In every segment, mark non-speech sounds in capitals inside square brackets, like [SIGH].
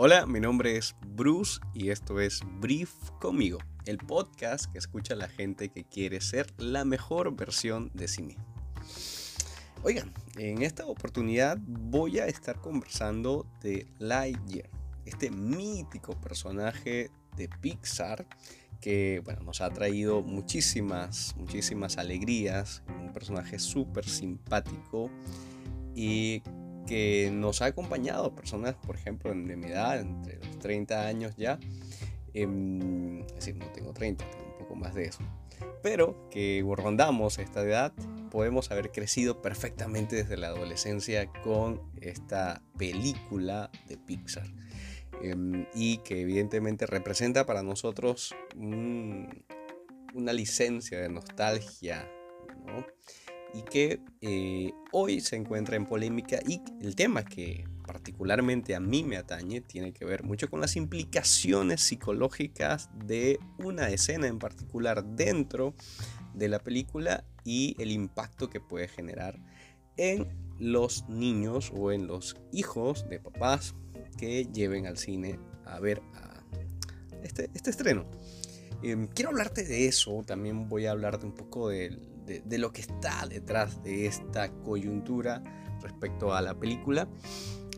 Hola, mi nombre es Bruce y esto es Brief conmigo, el podcast que escucha a la gente que quiere ser la mejor versión de sí mismo. Oigan, en esta oportunidad voy a estar conversando de Lightyear, este mítico personaje de Pixar que bueno, nos ha traído muchísimas, muchísimas alegrías, un personaje súper simpático y que nos ha acompañado personas, por ejemplo, de mi edad, entre los 30 años ya, em, es decir, no tengo 30, tengo un poco más de eso, pero que rondamos esta edad, podemos haber crecido perfectamente desde la adolescencia con esta película de Pixar. Em, y que evidentemente representa para nosotros una licencia de nostalgia, y que eh, hoy se encuentra en polémica y el tema que particularmente a mí me atañe tiene que ver mucho con las implicaciones psicológicas de una escena en particular dentro de la película y el impacto que puede generar en los niños o en los hijos de papás que lleven al cine a ver este, este, estreno. Em, quiero hablarte de eso, también voy a hablarte un poco de, lo que está detrás de esta coyuntura respecto a la película.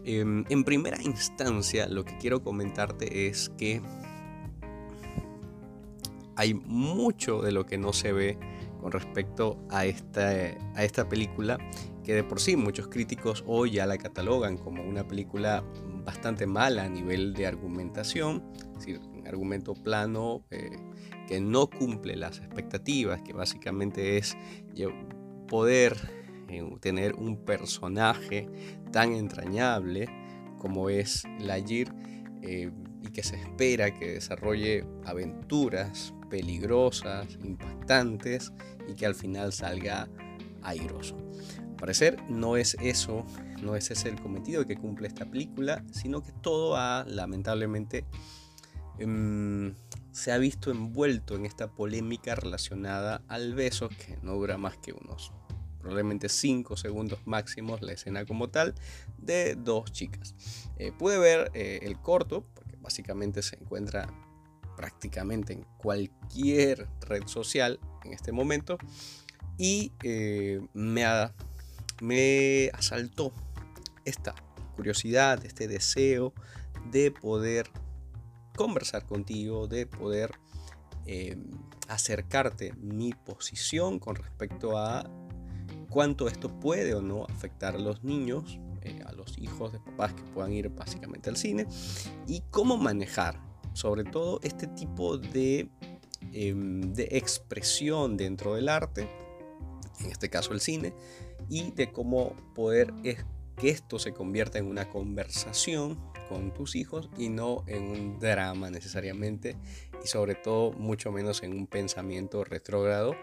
Em, en primera instancia, lo que quiero comentarte es que hay mucho de lo que no se ve con respecto a esta, a esta película, que de por sí muchos críticos hoy ya la catalogan como una película bastante mala a nivel de argumentación, es decir, argumento plano eh, que no cumple las expectativas, que básicamente es poder eh, tener un personaje tan entrañable como es Lajir eh, y que se espera que desarrolle aventuras peligrosas, impactantes y que al final salga airoso. Al parecer no es eso, no es ese el cometido que cumple esta película, sino que todo ha lamentablemente em, se ha visto envuelto en esta polémica relacionada al beso que no dura más que unos probablemente 5 segundos máximos la escena como tal de dos chicas. Eh, pude ver eh, el corto, porque básicamente se encuentra prácticamente en cualquier red social en este momento y eh, me, me asaltó esta curiosidad, este deseo de poder conversar contigo, de poder eh, acercarte mi posición con respecto a cuánto esto puede o no afectar a los niños, eh, a los hijos de papás que puedan ir básicamente al cine y cómo manejar sobre todo este tipo de, em, de expresión dentro del arte, en este caso el cine, y de cómo poder que esto se convierta en una conversación con tus hijos y no en un drama necesariamente y sobre todo mucho menos en un pensamiento retrógrado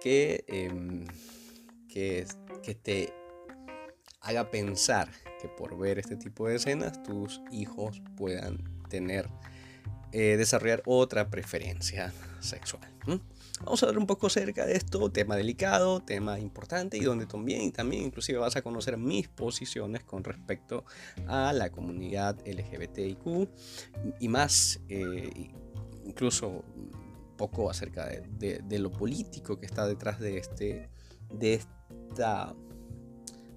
que, em, que, que te haga pensar que por ver este tipo de escenas tus hijos puedan tener eh, desarrollar otra preferencia sexual. Vamos a hablar un poco acerca de esto, tema delicado, tema importante y donde también, también inclusive vas a conocer mis posiciones con respecto a la comunidad LGBTIQ y más, eh, incluso poco acerca de, lo político que está detrás de, este, de, esta,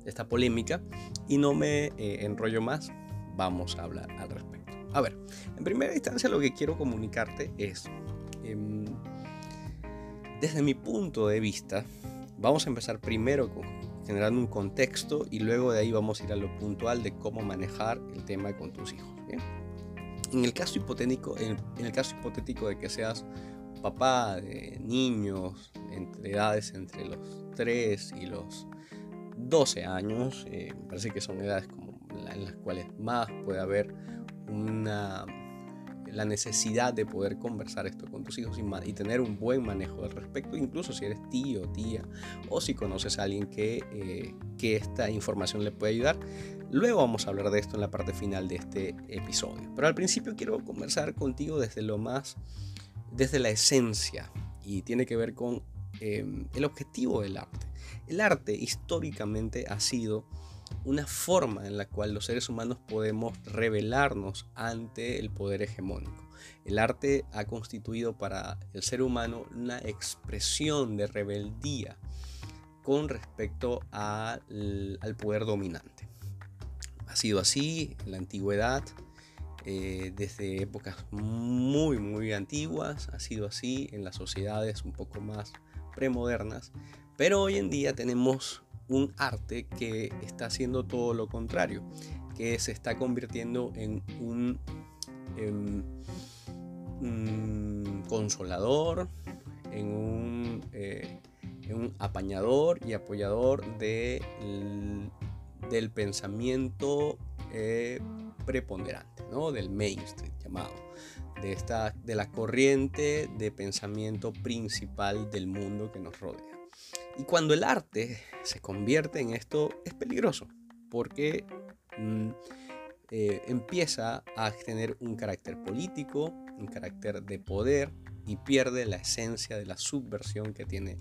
de esta polémica y no me eh, enrollo más, vamos a hablar al respecto. A ver, en primera instancia lo que quiero comunicarte es, em, desde mi punto de vista, vamos a empezar primero con generando un contexto y luego de ahí vamos a ir a lo puntual de cómo manejar el tema con tus hijos. En el caso hipotético, en, el caso hipotético de que seas papá de niños entre edades entre los 3 y los 12 años, eh, me parece que son edades como en las cuales más puede haber una, la necesidad de poder conversar esto con tus hijos y, tener un buen manejo al respecto, incluso si eres tío, tía o si conoces a alguien que, eh, que esta información le puede ayudar. Luego vamos a hablar de esto en la parte final de este episodio. Pero al principio quiero conversar contigo desde lo más, desde la esencia y tiene que ver con em, el objetivo del arte. El arte históricamente ha sido una forma en la cual los seres humanos podemos revelarnos ante el poder hegemónico. El arte ha constituido para el ser humano una expresión de rebeldía con respecto al, poder dominante. Ha sido así en la antigüedad, eh, desde épocas muy, muy antiguas, ha sido así en las sociedades un poco más premodernas, pero hoy en día tenemos un arte que está haciendo todo lo contrario, que se está convirtiendo en un, consolador, en un, eh, apañador y apoyador de, del pensamiento eh, preponderante, ¿no? del mainstream llamado, de, esta, de la corriente de pensamiento principal del mundo que nos rodea. Y cuando el arte se convierte en esto, es peligroso, porque mm, eh, empieza a tener un carácter político, un carácter de poder, y pierde la esencia de la subversión que tiene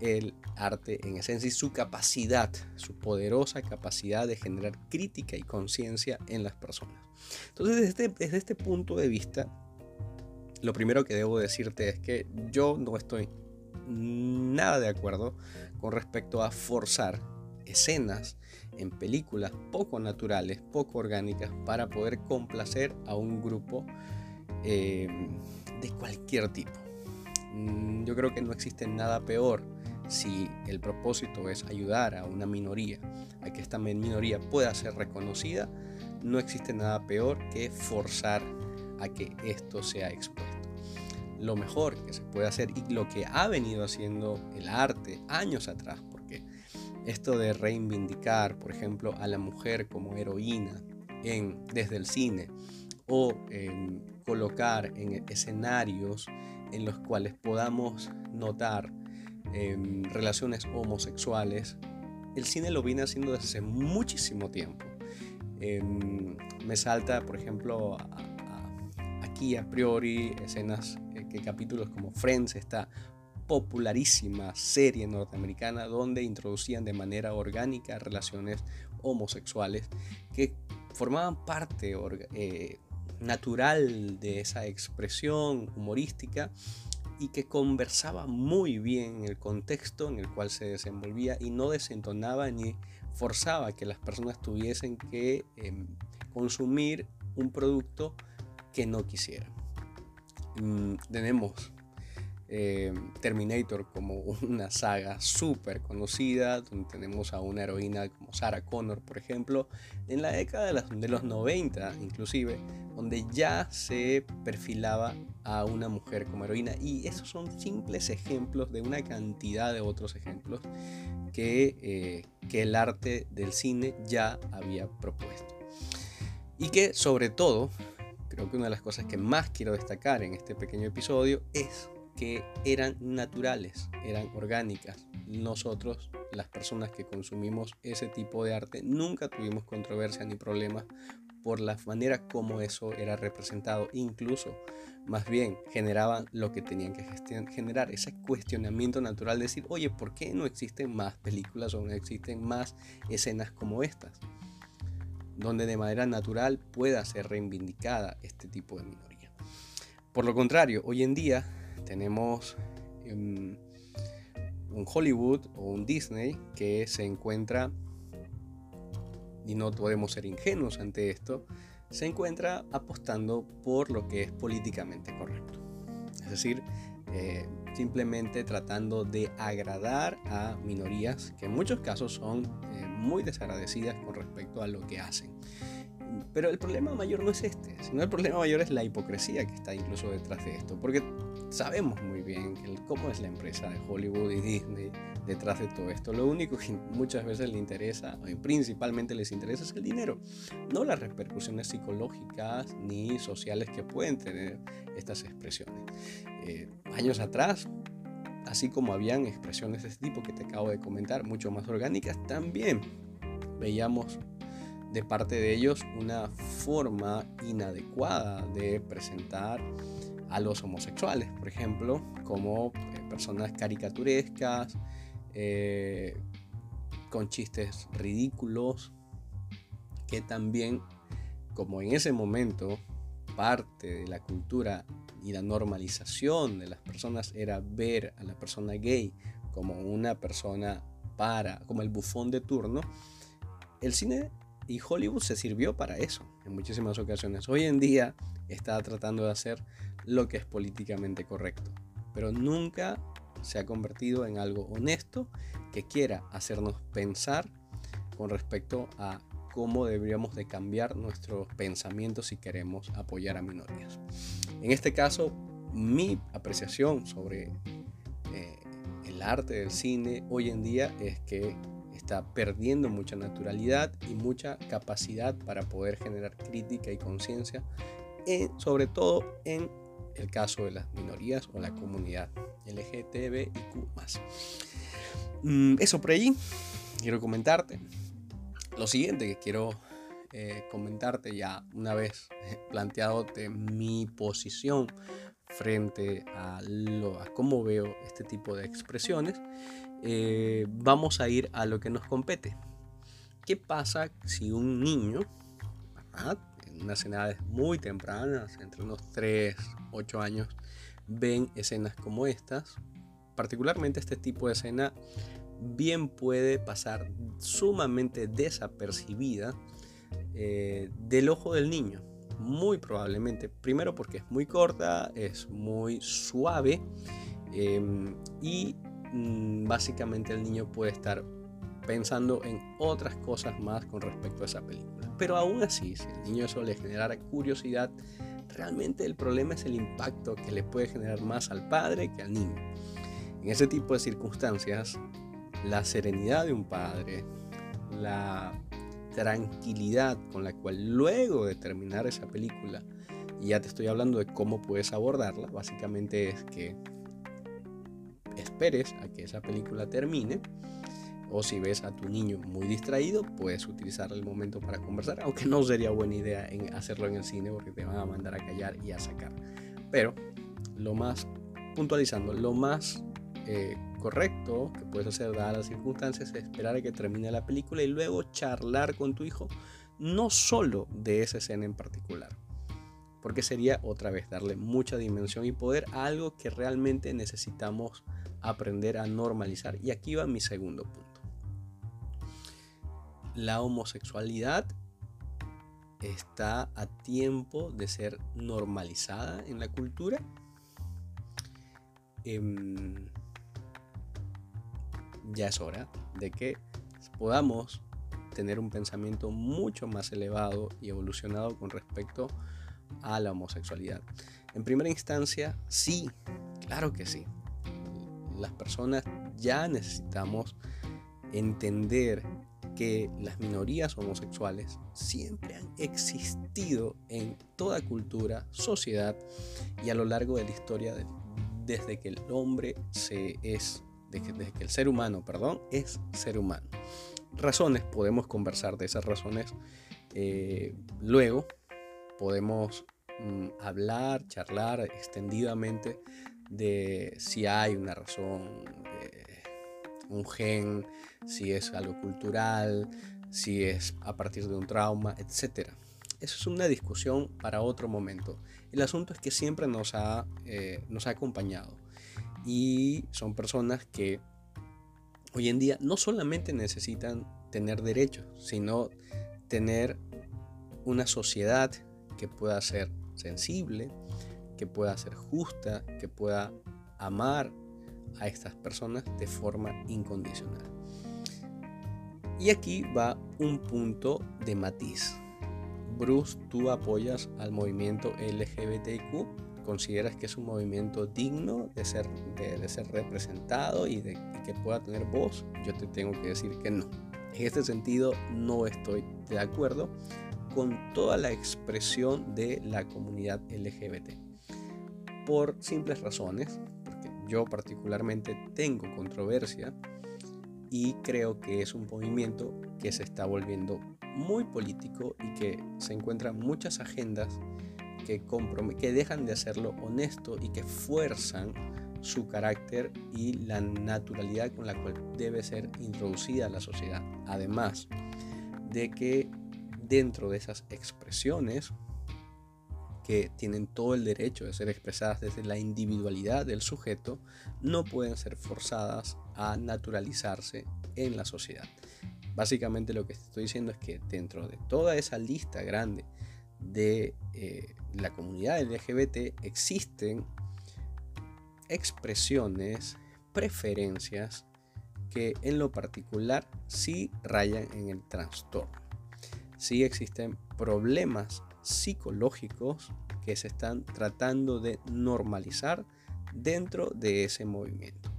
el arte en esencia y su capacidad, su poderosa capacidad de generar crítica y conciencia en las personas. Entonces, desde este, desde este punto de vista, lo primero que debo decirte es que yo no estoy nada de acuerdo con respecto a forzar escenas en películas poco naturales, poco orgánicas, para poder complacer a un grupo eh, de cualquier tipo. Mm, yo creo que no existe nada peor si el propósito es ayudar a una minoría, a que esta minoría pueda ser reconocida, no existe nada peor que forzar a que esto sea expuesto lo mejor que se puede hacer y lo que ha venido haciendo el arte años atrás, porque esto de reivindicar, por ejemplo, a la mujer como heroína en, desde el cine o colocar en escenarios en los cuales podamos notar em, relaciones homosexuales, el cine lo viene haciendo desde hace muchísimo tiempo. Em, me salta, por ejemplo, aquí a priori escenas capítulos como Friends, esta popularísima serie norteamericana donde introducían de manera orgánica relaciones homosexuales que formaban parte eh, natural de esa expresión humorística y que conversaba muy bien en el contexto en el cual se desenvolvía y no desentonaba ni forzaba que las personas tuviesen que em, consumir un producto que no quisieran. Mm, tenemos eh, Terminator como una saga súper conocida, donde tenemos a una heroína como Sarah Connor, por ejemplo, en la década de, los 90 inclusive, donde ya se perfilaba a una mujer como heroína. Y esos son simples ejemplos de una cantidad de otros ejemplos que, eh, que el arte del cine ya había propuesto. Y que sobre todo creo que una de las cosas que más quiero destacar en este pequeño episodio es que eran naturales, eran orgánicas. Nosotros, las personas que consumimos ese tipo de arte, nunca tuvimos controversia ni problemas por la manera como eso era representado. Incluso, más bien, generaban lo que tenían que generar, ese cuestionamiento natural, de decir, oye, ¿por qué no existen más películas o no existen más escenas como estas? Donde de manera natural pueda ser reivindicada este tipo de minoría. Por lo contrario, hoy en día tenemos em, un Hollywood o un Disney que se encuentra, y no podemos ser ingenuos ante esto, se encuentra apostando por lo que es políticamente correcto. Es decir, eh, simplemente tratando de agradar a minorías que en muchos casos son muy desagradecidas con respecto a lo que hacen. Pero el problema mayor no es este, sino el problema mayor es la hipocresía que está incluso detrás de esto, porque sabemos muy bien cómo es la empresa de Hollywood y Disney detrás de todo esto. Lo único que muchas veces le interesa, y principalmente les interesa, es el dinero, no las repercusiones psicológicas ni sociales que pueden tener estas expresiones. Eh, años atrás, así como habían expresiones de este tipo que te acabo de comentar, mucho más orgánicas, también veíamos de parte de ellos una forma inadecuada de presentar a los homosexuales, por ejemplo, como eh, personas caricaturescas, eh, con chistes ridículos, que también, como en ese momento, parte de la cultura y la normalización de las personas era ver a la persona gay como una persona para, como el bufón de turno, el cine y Hollywood se sirvió para eso en muchísimas ocasiones. Hoy en día está tratando de hacer lo que es políticamente correcto, pero nunca se ha convertido en algo honesto que quiera hacernos pensar con respecto a cómo deberíamos de cambiar nuestros pensamientos si queremos apoyar a minorías. En este caso, mi apreciación sobre eh, el arte del cine hoy en día es que está perdiendo mucha naturalidad y mucha capacidad para poder generar crítica y conciencia, sobre todo en el caso de las minorías o la comunidad LGTBIQ. Mm, eso por allí. Quiero comentarte. Lo siguiente que quiero eh, comentarte ya una vez planteado mi posición frente a, lo, a cómo veo este tipo de expresiones, eh, vamos a ir a lo que nos compete. ¿Qué pasa si un niño, en unas edades muy tempranas, entre unos 3, 8 años, ven escenas como estas? Particularmente este tipo de escena bien puede pasar sumamente desapercibida eh, del ojo del niño. Muy probablemente, primero porque es muy corta, es muy suave em, y mm, básicamente el niño puede estar pensando en otras cosas más con respecto a esa película. Pero aún así, si el niño eso le generara curiosidad, realmente el problema es el impacto que le puede generar más al padre que al niño. En ese tipo de circunstancias, la serenidad de un padre, la tranquilidad con la cual luego de terminar esa película, y ya te estoy hablando de cómo puedes abordarla, básicamente es que esperes a que esa película termine, o si ves a tu niño muy distraído, puedes utilizar el momento para conversar, aunque no sería buena idea en hacerlo en el cine porque te van a mandar a callar y a sacar. Pero lo más, puntualizando, lo más eh, correcto que puedes hacer dadas las circunstancias es esperar a que termine la película y luego charlar con tu hijo, no solo de esa escena en particular, porque sería otra vez darle mucha dimensión y poder a algo que realmente necesitamos aprender a normalizar. Y aquí va mi segundo punto. La homosexualidad está a tiempo de ser normalizada en la cultura. Em, ya es hora de que podamos tener un pensamiento mucho más elevado y evolucionado con respecto a la homosexualidad. En primera instancia, sí, claro que sí. Las personas ya necesitamos entender que las minorías homosexuales siempre han existido en toda cultura, sociedad y a lo largo de la historia desde que el hombre se es desde que, el ser humano, perdón, es ser humano. Razones, podemos conversar de esas razones eh, luego, podemos mm, hablar, charlar extendidamente de si hay una razón, un gen, si es algo cultural, si es a partir de un trauma, etc. Eso es una discusión para otro momento. El asunto es que siempre nos ha, eh, nos ha acompañado y son personas que hoy en día no solamente necesitan tener derechos, sino tener una sociedad que pueda ser sensible, que pueda ser justa, que pueda amar a estas personas de forma incondicional. Y aquí va un punto de matiz. Bruce, ¿tú apoyas al movimiento LGBTQ? Consideras que es un movimiento digno de ser, de, ser representado y de que pueda tener voz, yo te tengo que decir que no. En este sentido, no estoy de acuerdo con toda la expresión de la comunidad LGBT. Por simples razones, porque yo particularmente tengo controversia y creo que es un movimiento que se está volviendo muy político y que se encuentran muchas agendas que, que dejan de hacerlo honesto y que fuerzan su carácter y la naturalidad con la cual debe ser introducida a la sociedad. Además de que dentro de esas expresiones que tienen todo el derecho de ser expresadas desde la individualidad del sujeto, no pueden ser forzadas a naturalizarse en la sociedad. Básicamente lo que estoy diciendo es que dentro de toda esa lista grande de eh, la comunidad LGBT existen expresiones, preferencias que en lo particular sí rayan en el trastorno. Sí existen problemas psicológicos que se están tratando de normalizar dentro de ese movimiento.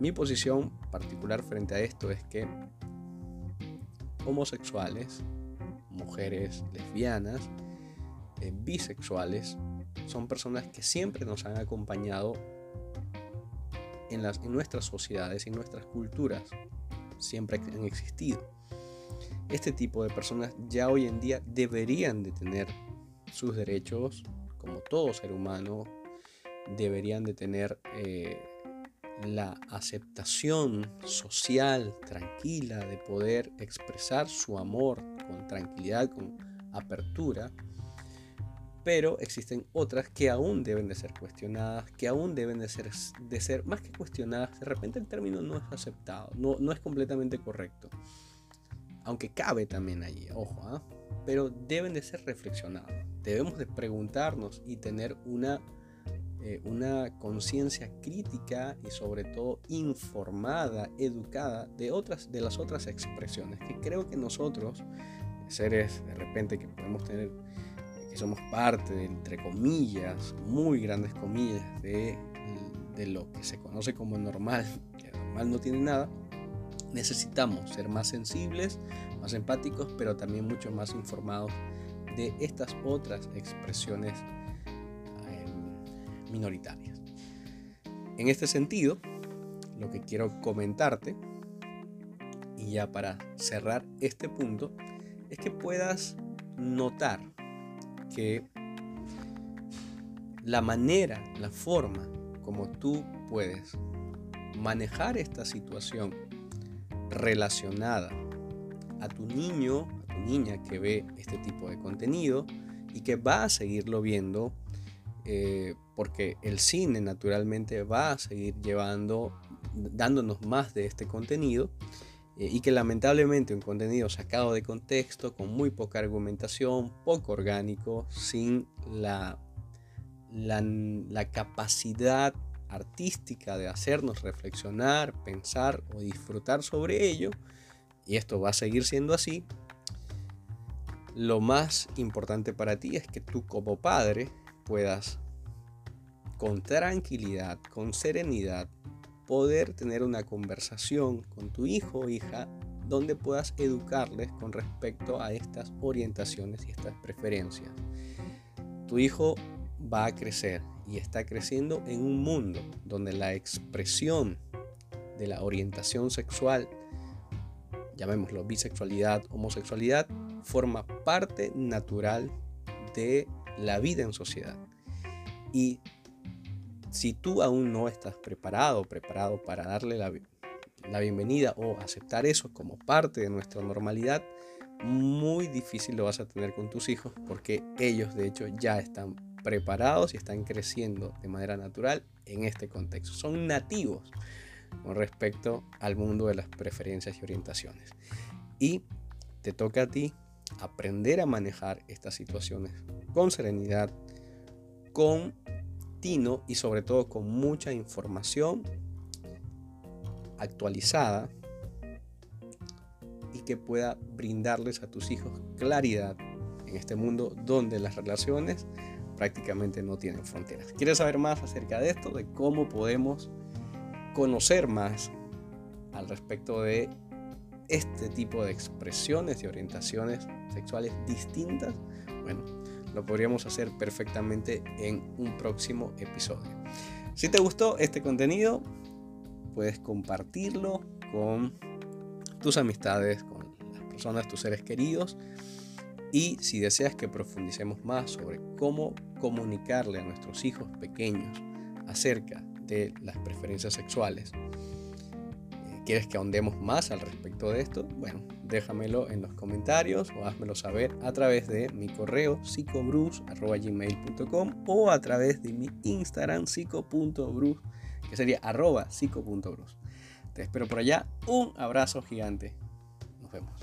Mi posición particular frente a esto es que homosexuales, mujeres lesbianas, eh, bisexuales, son personas que siempre nos han acompañado en, nuestras sociedades, en nuestras culturas, siempre han existido. Este tipo de personas ya hoy en día deberían de tener sus derechos como todo ser humano, deberían de tener eh, la aceptación social tranquila de poder expresar su amor con tranquilidad, con apertura, pero existen otras que aún deben de ser cuestionadas, que aún deben de ser, de ser más que cuestionadas, de repente el término no es aceptado, no, no es completamente correcto aunque cabe también allí, ojo, ¿ah? pero deben de ser reflexionados. Debemos de preguntarnos y tener una, eh, una conciencia crítica y sobre todo informada, educada de, otras, de las otras expresiones, que creo que nosotros, seres de repente que podemos tener, que somos parte de, entre comillas, muy grandes comillas, de, de lo que se conoce como normal, [LAUGHS] que normal no tiene nada, necesitamos ser más sensibles, más empáticos, pero también mucho más informados de estas otras expresiones minoritarias. En este sentido, lo que quiero comentarte, y ya para cerrar este punto, es que puedas notar que la manera, la forma como tú puedes manejar esta situación relacionada a tu niño, a tu niña que ve este tipo de contenido y que va a seguirlo viendo eh, porque el cine naturalmente va a seguir llevando, dándonos más de este contenido eh, y que lamentablemente un contenido sacado de contexto, con muy poca argumentación, poco orgánico, sin la, la, la capacidad artística de hacernos reflexionar, pensar o disfrutar sobre ello, y esto va a seguir siendo así, lo más importante para ti es que tú como padre puedas con tranquilidad, con serenidad, poder tener una conversación con tu hijo o hija donde puedas educarles con respecto a estas orientaciones y estas preferencias. Tu hijo va a crecer y está creciendo en un mundo donde la expresión de la orientación sexual, llamémoslo bisexualidad, homosexualidad, forma parte natural de la vida en sociedad. Y si tú aún no estás preparado, preparado para darle la, la bienvenida o aceptar eso como parte de nuestra normalidad, muy difícil lo vas a tener con tus hijos porque ellos de hecho ya están preparados y están creciendo de manera natural en este contexto. Son nativos con respecto al mundo de las preferencias y orientaciones. Y te toca a ti aprender a manejar estas situaciones con serenidad, con y sobre todo con mucha información actualizada y que pueda brindarles a tus hijos claridad en este mundo donde las relaciones prácticamente no tienen fronteras. ¿Quieres saber más acerca de esto? De cómo podemos conocer más al respecto de este tipo de expresiones y orientaciones sexuales distintas? Bueno, lo podríamos hacer perfectamente en un próximo episodio. Si te gustó este contenido, puedes compartirlo con tus amistades, con las personas, tus seres queridos. Y si deseas que profundicemos más sobre cómo comunicarle a nuestros hijos pequeños acerca de las preferencias sexuales, eh, ¿Quieres que ahondemos más al respecto de esto? Bueno, déjamelo en los comentarios o házmelo saber a través de mi correo psicobrus.gmail.com o a través de mi Instagram psico.brus, que sería arroba psico.brus. Te espero por allá. Un abrazo gigante. Nos vemos.